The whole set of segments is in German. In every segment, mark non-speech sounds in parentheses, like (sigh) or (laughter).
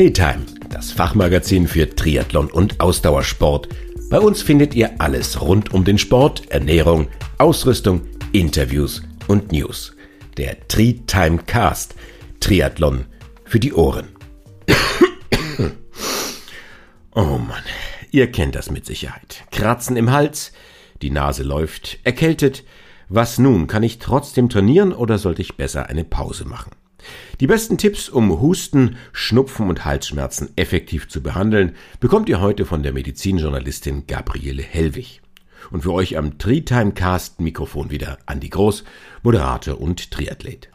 Treetime, das Fachmagazin für Triathlon und Ausdauersport. Bei uns findet ihr alles rund um den Sport, Ernährung, Ausrüstung, Interviews und News. Der Treetime Cast, Triathlon für die Ohren. (coughs) oh Mann, ihr kennt das mit Sicherheit. Kratzen im Hals, die Nase läuft, erkältet. Was nun? Kann ich trotzdem trainieren oder sollte ich besser eine Pause machen? Die besten Tipps, um Husten, Schnupfen und Halsschmerzen effektiv zu behandeln, bekommt ihr heute von der Medizinjournalistin Gabriele Hellwig. Und für euch am Tri-Time-Cast Mikrofon wieder Andi Groß, Moderator und Triathlet.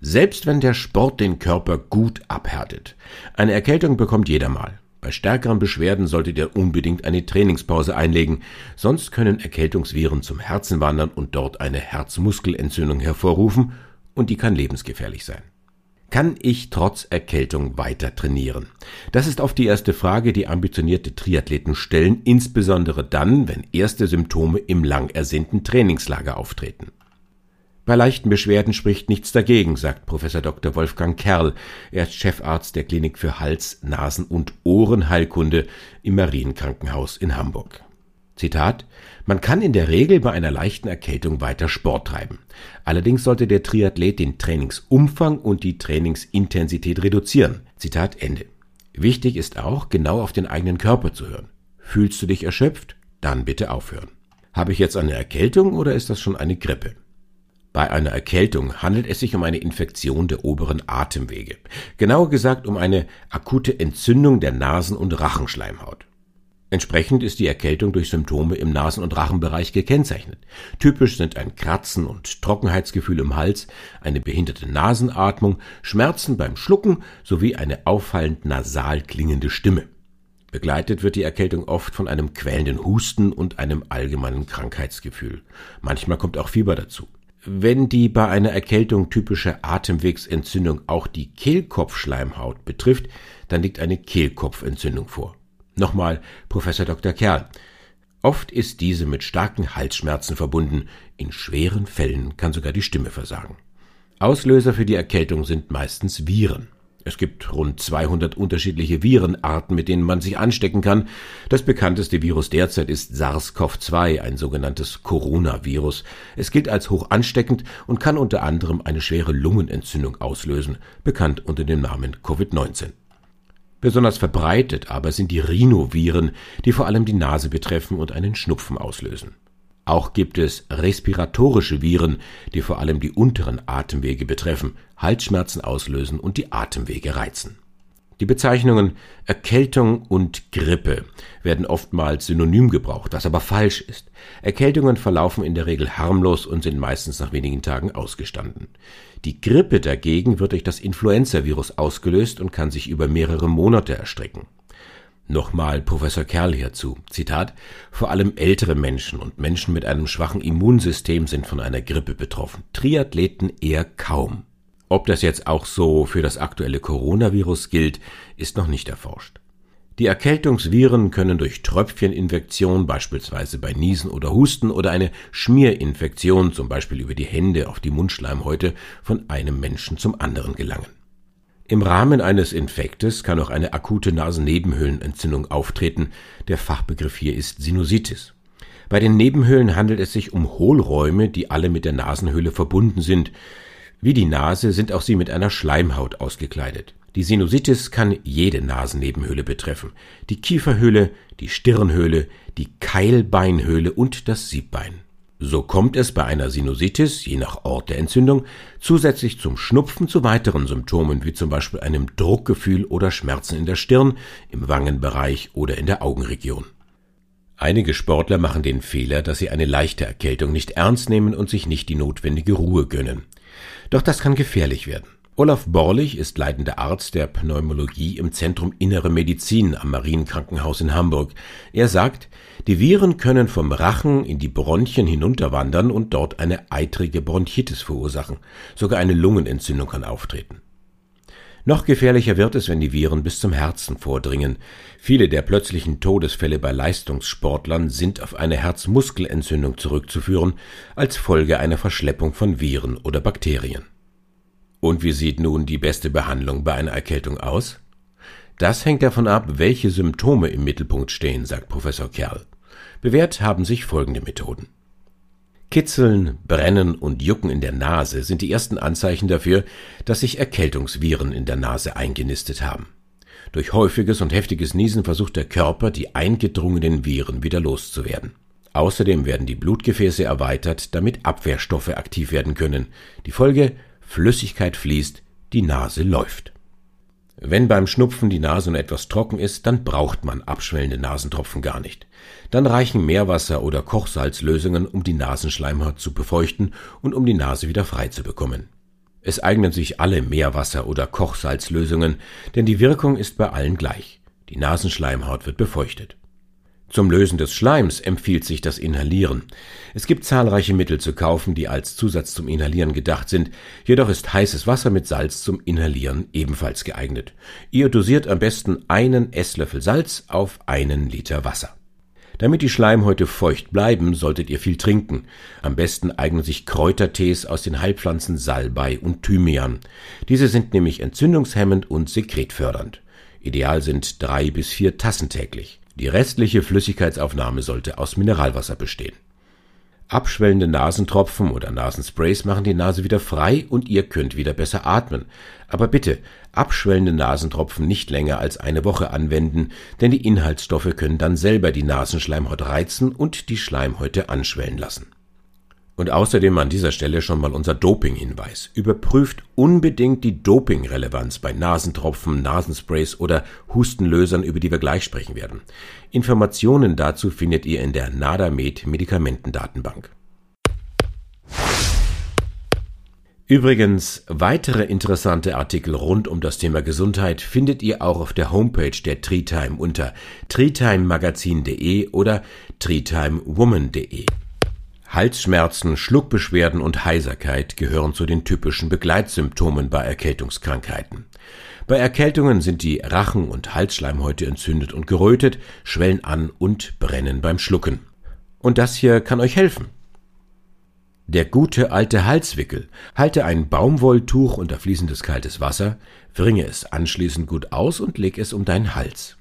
Selbst wenn der Sport den Körper gut abhärtet, eine Erkältung bekommt jeder mal. Bei stärkeren Beschwerden solltet ihr unbedingt eine Trainingspause einlegen, sonst können Erkältungsviren zum Herzen wandern und dort eine Herzmuskelentzündung hervorrufen, und die kann lebensgefährlich sein. Kann ich trotz Erkältung weiter trainieren? Das ist oft die erste Frage, die ambitionierte Triathleten stellen, insbesondere dann, wenn erste Symptome im lang ersehnten Trainingslager auftreten. Bei leichten Beschwerden spricht nichts dagegen, sagt Professor Dr. Wolfgang Kerl. Er ist Chefarzt der Klinik für Hals-, Nasen- und Ohrenheilkunde im Marienkrankenhaus in Hamburg. Zitat Man kann in der Regel bei einer leichten Erkältung weiter Sport treiben. Allerdings sollte der Triathlet den Trainingsumfang und die Trainingsintensität reduzieren. Zitat Ende. Wichtig ist auch, genau auf den eigenen Körper zu hören. Fühlst du dich erschöpft? Dann bitte aufhören. Habe ich jetzt eine Erkältung oder ist das schon eine Grippe? Bei einer Erkältung handelt es sich um eine Infektion der oberen Atemwege. Genauer gesagt um eine akute Entzündung der Nasen- und Rachenschleimhaut. Entsprechend ist die Erkältung durch Symptome im Nasen- und Rachenbereich gekennzeichnet. Typisch sind ein Kratzen und Trockenheitsgefühl im Hals, eine behinderte Nasenatmung, Schmerzen beim Schlucken sowie eine auffallend nasal klingende Stimme. Begleitet wird die Erkältung oft von einem quälenden Husten und einem allgemeinen Krankheitsgefühl. Manchmal kommt auch Fieber dazu. Wenn die bei einer Erkältung typische Atemwegsentzündung auch die Kehlkopfschleimhaut betrifft, dann liegt eine Kehlkopfentzündung vor. Nochmal Professor Dr. Kerl. Oft ist diese mit starken Halsschmerzen verbunden, in schweren Fällen kann sogar die Stimme versagen. Auslöser für die Erkältung sind meistens Viren. Es gibt rund 200 unterschiedliche Virenarten, mit denen man sich anstecken kann. Das bekannteste Virus derzeit ist SARS-CoV-2, ein sogenanntes Coronavirus. Es gilt als hoch ansteckend und kann unter anderem eine schwere Lungenentzündung auslösen, bekannt unter dem Namen Covid-19. Besonders verbreitet aber sind die Rhinoviren, die vor allem die Nase betreffen und einen Schnupfen auslösen. Auch gibt es respiratorische Viren, die vor allem die unteren Atemwege betreffen, Halsschmerzen auslösen und die Atemwege reizen. Die Bezeichnungen Erkältung und Grippe werden oftmals synonym gebraucht, was aber falsch ist. Erkältungen verlaufen in der Regel harmlos und sind meistens nach wenigen Tagen ausgestanden. Die Grippe dagegen wird durch das Influenzavirus ausgelöst und kann sich über mehrere Monate erstrecken. Nochmal Professor Kerl hierzu. Zitat. Vor allem ältere Menschen und Menschen mit einem schwachen Immunsystem sind von einer Grippe betroffen. Triathleten eher kaum. Ob das jetzt auch so für das aktuelle Coronavirus gilt, ist noch nicht erforscht. Die Erkältungsviren können durch Tröpfcheninfektion, beispielsweise bei Niesen oder Husten, oder eine Schmierinfektion, zum Beispiel über die Hände auf die Mundschleimhäute, von einem Menschen zum anderen gelangen. Im Rahmen eines Infektes kann auch eine akute Nasennebenhöhlenentzündung auftreten. Der Fachbegriff hier ist Sinusitis. Bei den Nebenhöhlen handelt es sich um Hohlräume, die alle mit der Nasenhöhle verbunden sind. Wie die Nase sind auch sie mit einer Schleimhaut ausgekleidet. Die Sinusitis kann jede Nasennebenhöhle betreffen. Die Kieferhöhle, die Stirnhöhle, die Keilbeinhöhle und das Siebbein. So kommt es bei einer Sinusitis, je nach Ort der Entzündung, zusätzlich zum Schnupfen zu weiteren Symptomen, wie zum Beispiel einem Druckgefühl oder Schmerzen in der Stirn, im Wangenbereich oder in der Augenregion. Einige Sportler machen den Fehler, dass sie eine leichte Erkältung nicht ernst nehmen und sich nicht die notwendige Ruhe gönnen. Doch das kann gefährlich werden. Olaf Borlich ist leitender Arzt der Pneumologie im Zentrum Innere Medizin am Marienkrankenhaus in Hamburg. Er sagt, die Viren können vom Rachen in die Bronchien hinunterwandern und dort eine eitrige Bronchitis verursachen. Sogar eine Lungenentzündung kann auftreten. Noch gefährlicher wird es, wenn die Viren bis zum Herzen vordringen. Viele der plötzlichen Todesfälle bei Leistungssportlern sind auf eine Herzmuskelentzündung zurückzuführen, als Folge einer Verschleppung von Viren oder Bakterien. Und wie sieht nun die beste Behandlung bei einer Erkältung aus? Das hängt davon ab, welche Symptome im Mittelpunkt stehen, sagt Professor Kerl. Bewährt haben sich folgende Methoden. Kitzeln, Brennen und Jucken in der Nase sind die ersten Anzeichen dafür, dass sich Erkältungsviren in der Nase eingenistet haben. Durch häufiges und heftiges Niesen versucht der Körper, die eingedrungenen Viren wieder loszuwerden. Außerdem werden die Blutgefäße erweitert, damit Abwehrstoffe aktiv werden können. Die Folge Flüssigkeit fließt, die Nase läuft. Wenn beim Schnupfen die Nase nun etwas trocken ist, dann braucht man abschwellende Nasentropfen gar nicht. Dann reichen Meerwasser oder Kochsalzlösungen, um die Nasenschleimhaut zu befeuchten und um die Nase wieder frei zu bekommen. Es eignen sich alle Meerwasser- oder Kochsalzlösungen, denn die Wirkung ist bei allen gleich. Die Nasenschleimhaut wird befeuchtet. Zum Lösen des Schleims empfiehlt sich das Inhalieren. Es gibt zahlreiche Mittel zu kaufen, die als Zusatz zum Inhalieren gedacht sind, jedoch ist heißes Wasser mit Salz zum Inhalieren ebenfalls geeignet. Ihr dosiert am besten einen Esslöffel Salz auf einen Liter Wasser. Damit die Schleimhäute feucht bleiben, solltet ihr viel trinken. Am besten eignen sich Kräutertees aus den Heilpflanzen Salbei und Thymian. Diese sind nämlich entzündungshemmend und sekretfördernd. Ideal sind drei bis vier Tassen täglich. Die restliche Flüssigkeitsaufnahme sollte aus Mineralwasser bestehen. Abschwellende Nasentropfen oder Nasensprays machen die Nase wieder frei und ihr könnt wieder besser atmen. Aber bitte, abschwellende Nasentropfen nicht länger als eine Woche anwenden, denn die Inhaltsstoffe können dann selber die Nasenschleimhaut reizen und die Schleimhäute anschwellen lassen. Und außerdem an dieser Stelle schon mal unser Doping-Hinweis. Überprüft unbedingt die Doping-Relevanz bei Nasentropfen, Nasensprays oder Hustenlösern, über die wir gleich sprechen werden. Informationen dazu findet ihr in der Nadamed Medikamentendatenbank. Übrigens, weitere interessante Artikel rund um das Thema Gesundheit findet ihr auch auf der Homepage der Treetime unter treetimemagazin.de oder treetimewoman.de. Halsschmerzen, Schluckbeschwerden und Heiserkeit gehören zu den typischen Begleitsymptomen bei Erkältungskrankheiten. Bei Erkältungen sind die Rachen- und Halsschleimhäute entzündet und gerötet, schwellen an und brennen beim Schlucken. Und das hier kann euch helfen. Der gute alte Halswickel. Halte ein Baumwolltuch unter fließendes kaltes Wasser, wringe es anschließend gut aus und leg es um deinen Hals.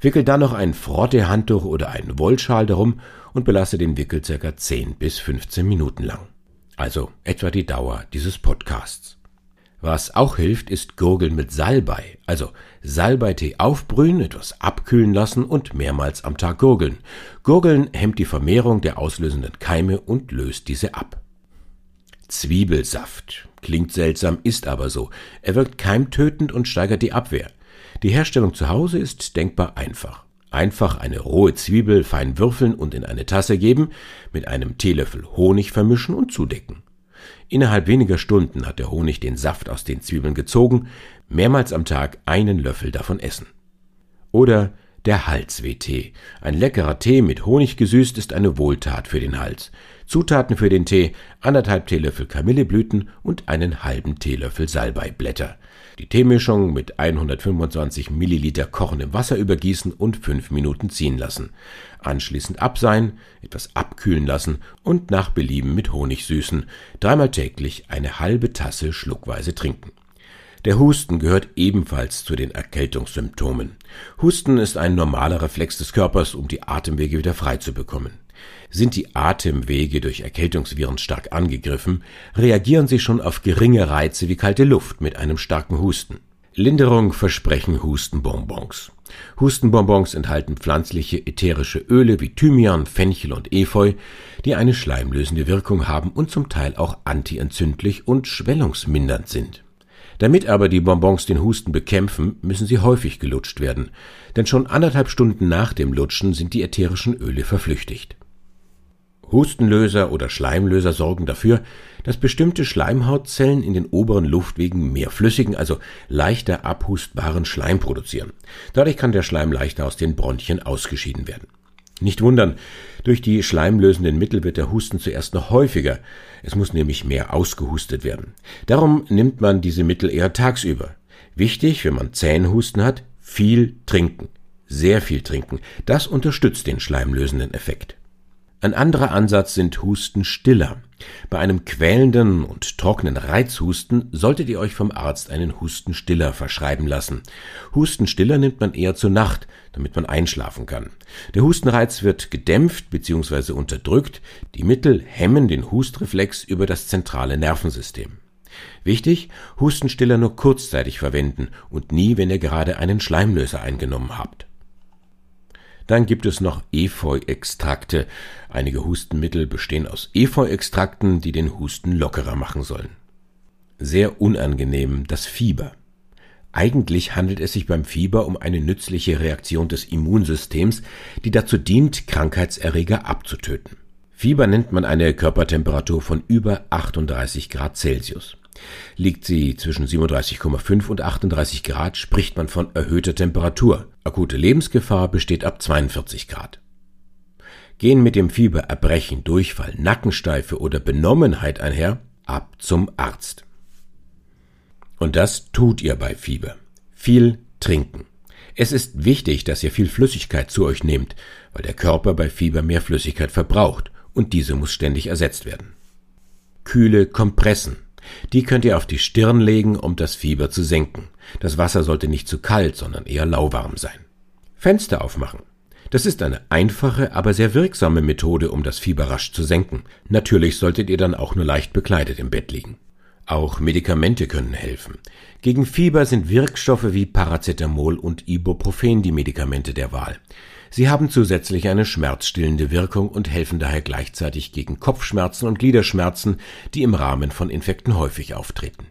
Wickel dann noch ein Frottehandtuch oder einen Wollschal darum und belasse den Wickel circa 10 bis 15 Minuten lang. Also etwa die Dauer dieses Podcasts. Was auch hilft, ist Gurgeln mit Salbei, also Salbeitee aufbrühen, etwas abkühlen lassen und mehrmals am Tag gurgeln. Gurgeln hemmt die Vermehrung der auslösenden Keime und löst diese ab. Zwiebelsaft. Klingt seltsam, ist aber so. Er wirkt keimtötend und steigert die Abwehr. Die Herstellung zu Hause ist denkbar einfach. Einfach eine rohe Zwiebel fein würfeln und in eine Tasse geben, mit einem Teelöffel Honig vermischen und zudecken. Innerhalb weniger Stunden hat der Honig den Saft aus den Zwiebeln gezogen, mehrmals am Tag einen Löffel davon essen. Oder der Halswehtee. Ein leckerer Tee mit Honig gesüßt ist eine Wohltat für den Hals. Zutaten für den Tee: anderthalb Teelöffel Kamilleblüten und einen halben Teelöffel Salbeiblätter. Die Teemischung mit 125 Milliliter kochendem Wasser übergießen und fünf Minuten ziehen lassen. Anschließend abseihen, etwas abkühlen lassen und nach Belieben mit Honig süßen. Dreimal täglich eine halbe Tasse schluckweise trinken. Der Husten gehört ebenfalls zu den Erkältungssymptomen. Husten ist ein normaler Reflex des Körpers, um die Atemwege wieder frei zu bekommen. Sind die Atemwege durch Erkältungsviren stark angegriffen, reagieren sie schon auf geringe Reize wie kalte Luft mit einem starken Husten. Linderung versprechen Hustenbonbons. Hustenbonbons enthalten pflanzliche ätherische Öle wie Thymian, Fenchel und Efeu, die eine schleimlösende Wirkung haben und zum Teil auch antientzündlich und schwellungsmindernd sind. Damit aber die Bonbons den Husten bekämpfen, müssen sie häufig gelutscht werden, denn schon anderthalb Stunden nach dem Lutschen sind die ätherischen Öle verflüchtigt. Hustenlöser oder Schleimlöser sorgen dafür, dass bestimmte Schleimhautzellen in den oberen Luftwegen mehr flüssigen, also leichter abhustbaren Schleim produzieren. Dadurch kann der Schleim leichter aus den Bronchien ausgeschieden werden. Nicht wundern, durch die schleimlösenden Mittel wird der Husten zuerst noch häufiger. Es muss nämlich mehr ausgehustet werden. Darum nimmt man diese Mittel eher tagsüber. Wichtig, wenn man Zähnhusten hat, viel trinken. Sehr viel trinken. Das unterstützt den schleimlösenden Effekt. Ein anderer Ansatz sind Hustenstiller. Bei einem quälenden und trockenen Reizhusten solltet ihr euch vom Arzt einen Hustenstiller verschreiben lassen. Hustenstiller nimmt man eher zur Nacht, damit man einschlafen kann. Der Hustenreiz wird gedämpft bzw. unterdrückt. Die Mittel hemmen den Hustreflex über das zentrale Nervensystem. Wichtig, Hustenstiller nur kurzzeitig verwenden und nie, wenn ihr gerade einen Schleimlöser eingenommen habt. Dann gibt es noch Efeu-Extrakte. Einige Hustenmittel bestehen aus Efeu-Extrakten, die den Husten lockerer machen sollen. Sehr unangenehm das Fieber. Eigentlich handelt es sich beim Fieber um eine nützliche Reaktion des Immunsystems, die dazu dient, Krankheitserreger abzutöten. Fieber nennt man eine Körpertemperatur von über 38 Grad Celsius. Liegt sie zwischen 37,5 und 38 Grad, spricht man von erhöhter Temperatur. Akute Lebensgefahr besteht ab 42 Grad. Gehen mit dem Fieber Erbrechen, Durchfall, Nackensteife oder Benommenheit einher, ab zum Arzt. Und das tut ihr bei Fieber. Viel trinken. Es ist wichtig, dass ihr viel Flüssigkeit zu euch nehmt, weil der Körper bei Fieber mehr Flüssigkeit verbraucht und diese muss ständig ersetzt werden. Kühle Kompressen. Die könnt ihr auf die Stirn legen, um das Fieber zu senken. Das Wasser sollte nicht zu kalt, sondern eher lauwarm sein. Fenster aufmachen. Das ist eine einfache, aber sehr wirksame Methode, um das Fieber rasch zu senken. Natürlich solltet ihr dann auch nur leicht bekleidet im Bett liegen. Auch Medikamente können helfen. Gegen Fieber sind Wirkstoffe wie Paracetamol und Ibuprofen die Medikamente der Wahl. Sie haben zusätzlich eine schmerzstillende Wirkung und helfen daher gleichzeitig gegen Kopfschmerzen und Gliederschmerzen, die im Rahmen von Infekten häufig auftreten.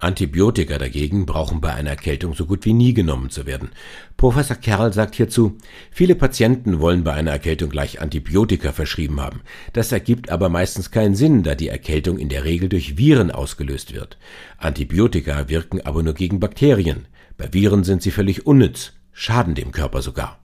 Antibiotika dagegen brauchen bei einer Erkältung so gut wie nie genommen zu werden. Professor Kerl sagt hierzu, viele Patienten wollen bei einer Erkältung gleich Antibiotika verschrieben haben. Das ergibt aber meistens keinen Sinn, da die Erkältung in der Regel durch Viren ausgelöst wird. Antibiotika wirken aber nur gegen Bakterien. Bei Viren sind sie völlig unnütz, schaden dem Körper sogar.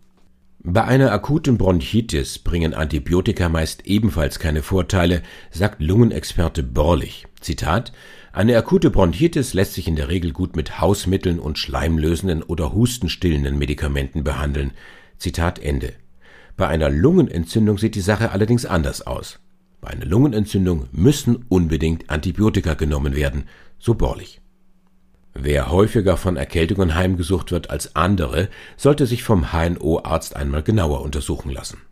Bei einer akuten Bronchitis bringen Antibiotika meist ebenfalls keine Vorteile, sagt Lungenexperte Borlich. Zitat Eine akute Bronchitis lässt sich in der Regel gut mit Hausmitteln und schleimlösenden oder hustenstillenden Medikamenten behandeln. Zitat Ende. Bei einer Lungenentzündung sieht die Sache allerdings anders aus. Bei einer Lungenentzündung müssen unbedingt Antibiotika genommen werden, so Borlich. Wer häufiger von Erkältungen heimgesucht wird als andere, sollte sich vom HNO-Arzt einmal genauer untersuchen lassen.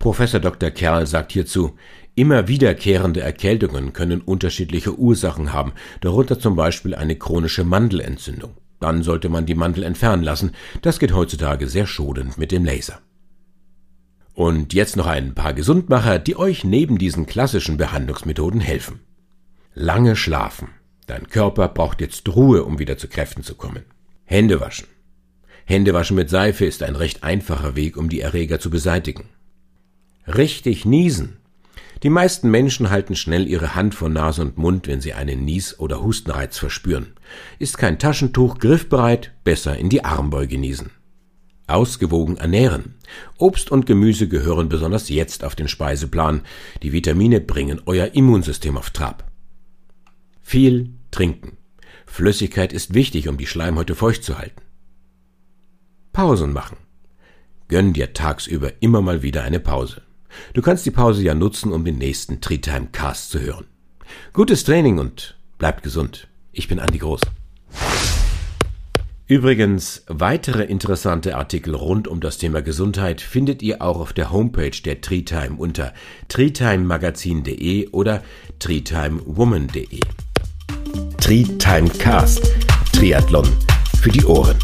Professor Dr. Kerl sagt hierzu, immer wiederkehrende Erkältungen können unterschiedliche Ursachen haben, darunter zum Beispiel eine chronische Mandelentzündung. Dann sollte man die Mandel entfernen lassen. Das geht heutzutage sehr schonend mit dem Laser. Und jetzt noch ein paar Gesundmacher, die euch neben diesen klassischen Behandlungsmethoden helfen. Lange schlafen. Dein Körper braucht jetzt Ruhe, um wieder zu Kräften zu kommen. Hände waschen. Hände waschen mit Seife ist ein recht einfacher Weg, um die Erreger zu beseitigen. Richtig niesen. Die meisten Menschen halten schnell ihre Hand vor Nase und Mund, wenn sie einen Nies- oder Hustenreiz verspüren. Ist kein Taschentuch griffbereit, besser in die Armbeuge niesen. Ausgewogen ernähren. Obst und Gemüse gehören besonders jetzt auf den Speiseplan. Die Vitamine bringen euer Immunsystem auf Trab. Viel trinken. Flüssigkeit ist wichtig, um die Schleimhäute feucht zu halten. Pausen machen. Gönn dir tagsüber immer mal wieder eine Pause. Du kannst die Pause ja nutzen, um den nächsten Treetime Cast zu hören. Gutes Training und bleibt gesund. Ich bin Andi Groß. Übrigens, weitere interessante Artikel rund um das Thema Gesundheit findet ihr auch auf der Homepage der Treetime unter treetimemagazin.de oder treetimewoman.de. Tri-Time Cast. Triathlon für die Ohren.